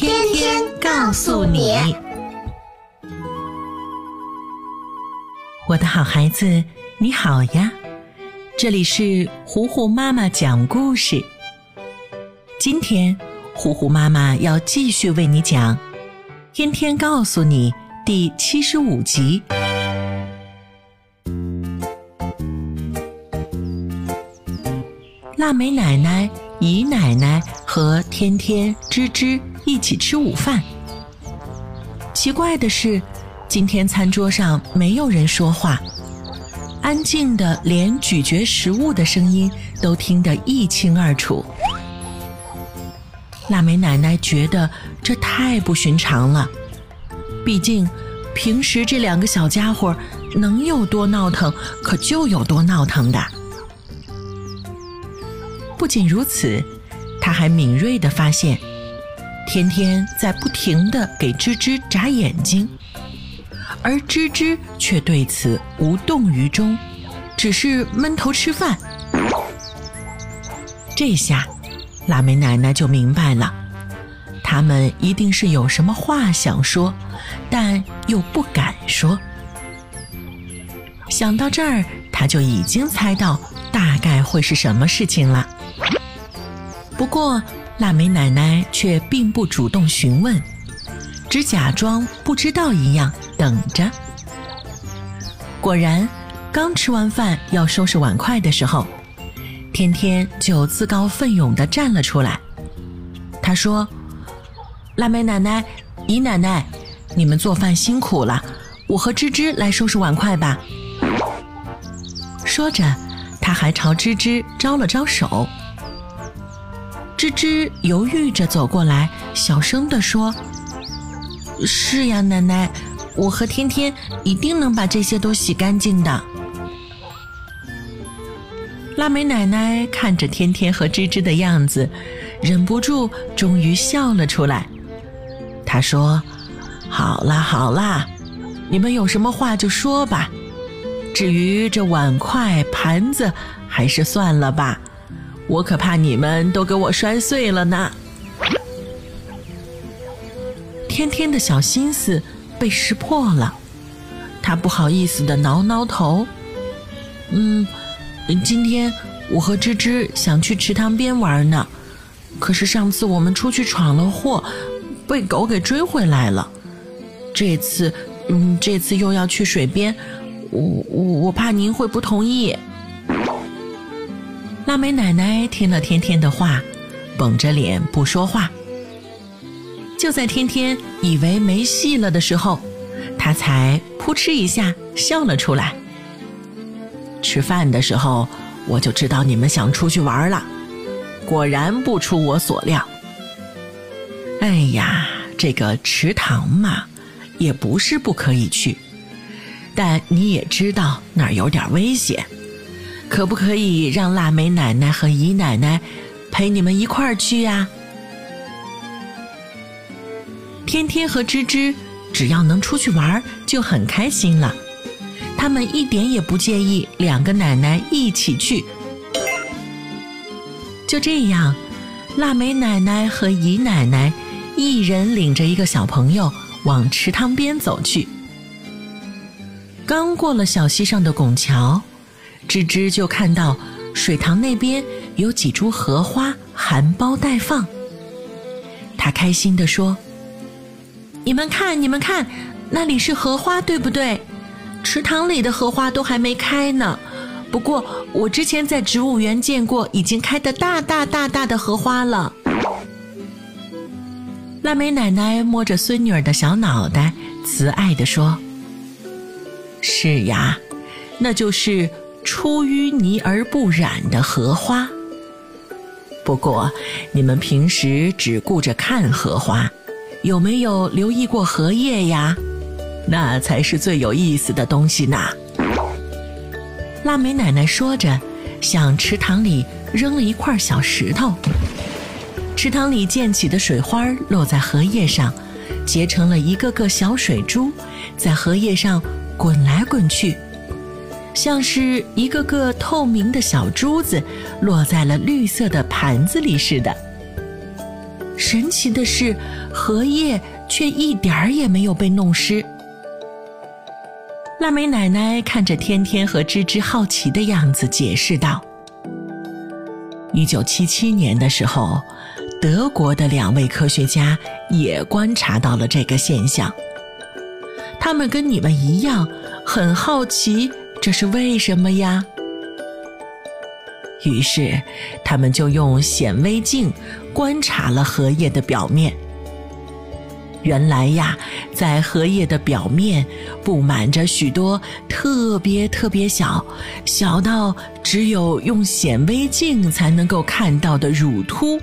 天天告诉你，我的好孩子，你好呀！这里是糊糊妈妈讲故事。今天，糊糊妈妈要继续为你讲《天天告诉你》第七十五集。腊梅奶奶、姨奶奶和天天、吱吱。一起吃午饭。奇怪的是，今天餐桌上没有人说话，安静的连咀嚼食物的声音都听得一清二楚。腊梅奶奶觉得这太不寻常了，毕竟平时这两个小家伙能有多闹腾，可就有多闹腾的。不仅如此，她还敏锐地发现。天天在不停地给吱吱眨眼睛，而吱吱却对此无动于衷，只是闷头吃饭。这下，腊梅奶奶就明白了，他们一定是有什么话想说，但又不敢说。想到这儿，她就已经猜到大概会是什么事情了。不过。腊梅奶奶却并不主动询问，只假装不知道一样等着。果然，刚吃完饭要收拾碗筷的时候，天天就自告奋勇地站了出来。他说：“腊梅奶奶、姨奶奶，你们做饭辛苦了，我和芝芝来收拾碗筷吧。”说着，他还朝芝芝招了招手。吱吱犹豫着走过来，小声地说：“是呀，奶奶，我和天天一定能把这些都洗干净的。”腊梅奶奶看着天天和吱吱的样子，忍不住终于笑了出来。她说：“好啦好啦，你们有什么话就说吧。至于这碗筷盘子，还是算了吧。”我可怕你们都给我摔碎了呢！天天的小心思被识破了，他不好意思的挠挠头。嗯，今天我和芝芝想去池塘边玩呢，可是上次我们出去闯了祸，被狗给追回来了。这次，嗯，这次又要去水边，我我我怕您会不同意。腊梅奶奶听了天天的话，绷着脸不说话。就在天天以为没戏了的时候，她才扑哧一下笑了出来。吃饭的时候，我就知道你们想出去玩了，果然不出我所料。哎呀，这个池塘嘛，也不是不可以去，但你也知道那儿有点危险。可不可以让腊梅奶奶和姨奶奶陪你们一块儿去呀？天天和芝芝只要能出去玩就很开心了，他们一点也不介意两个奶奶一起去。就这样，腊梅奶奶和姨奶奶一人领着一个小朋友往池塘边走去。刚过了小溪上的拱桥。吱吱就看到水塘那边有几株荷花含苞待放，他开心地说：“你们看，你们看，那里是荷花，对不对？池塘里的荷花都还没开呢。不过我之前在植物园见过已经开的大大大大的荷花了。”腊梅奶奶摸着孙女儿的小脑袋，慈爱地说：“是呀，那就是。”出淤泥而不染的荷花。不过，你们平时只顾着看荷花，有没有留意过荷叶呀？那才是最有意思的东西呢。腊梅奶奶说着，向池塘里扔了一块小石头。池塘里溅起的水花落在荷叶上，结成了一个个小水珠，在荷叶上滚来滚去，像是一个个透明的小珠子落在了绿色的盘子里似的。神奇的是，荷叶却一点儿也没有被弄湿。腊梅奶奶看着天天和芝芝好奇的样子，解释道：“一九七七年的时候。”德国的两位科学家也观察到了这个现象，他们跟你们一样很好奇，这是为什么呀？于是，他们就用显微镜观察了荷叶的表面。原来呀，在荷叶的表面布满着许多特别特别小，小到只有用显微镜才能够看到的乳突。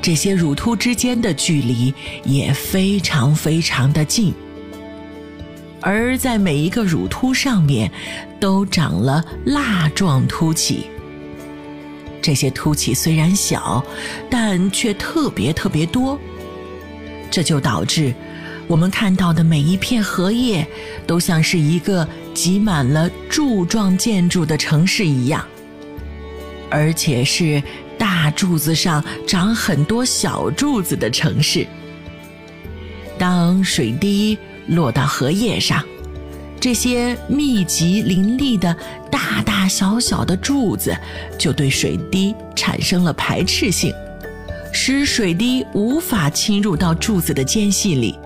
这些乳突之间的距离也非常非常的近，而在每一个乳突上面都长了蜡状凸起。这些凸起虽然小，但却特别特别多。这就导致我们看到的每一片荷叶都像是一个挤满了柱状建筑的城市一样，而且是。大柱子上长很多小柱子的城市。当水滴落到荷叶上，这些密集林立的大大小小的柱子就对水滴产生了排斥性，使水滴无法侵入到柱子的间隙里。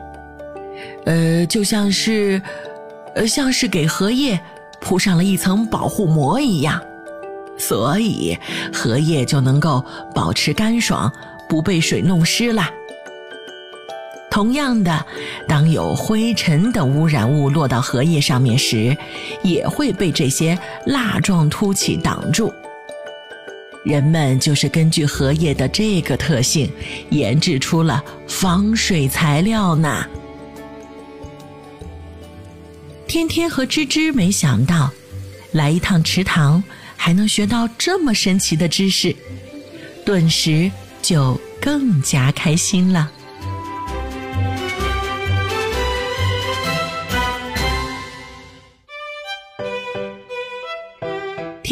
呃，就像是，呃，像是给荷叶铺上了一层保护膜一样。所以，荷叶就能够保持干爽，不被水弄湿了。同样的，当有灰尘等污染物落到荷叶上面时，也会被这些蜡状凸起挡住。人们就是根据荷叶的这个特性，研制出了防水材料呢。天天和芝芝没想到，来一趟池塘。还能学到这么神奇的知识，顿时就更加开心了。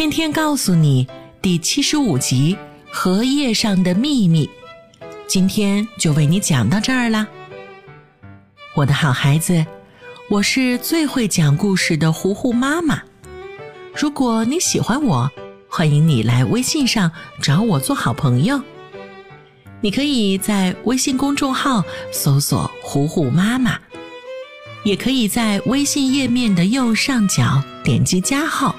天天告诉你第七十五集《荷叶上的秘密》，今天就为你讲到这儿啦。我的好孩子，我是最会讲故事的糊糊妈妈。如果你喜欢我，欢迎你来微信上找我做好朋友。你可以在微信公众号搜索“糊糊妈妈”，也可以在微信页面的右上角点击加号，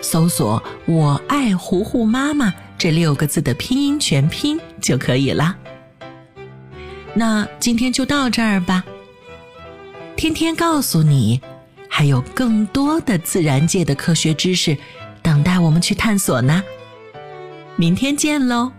搜索“我爱糊糊妈妈”这六个字的拼音全拼就可以了。那今天就到这儿吧。天天告诉你。还有更多的自然界的科学知识等待我们去探索呢。明天见喽！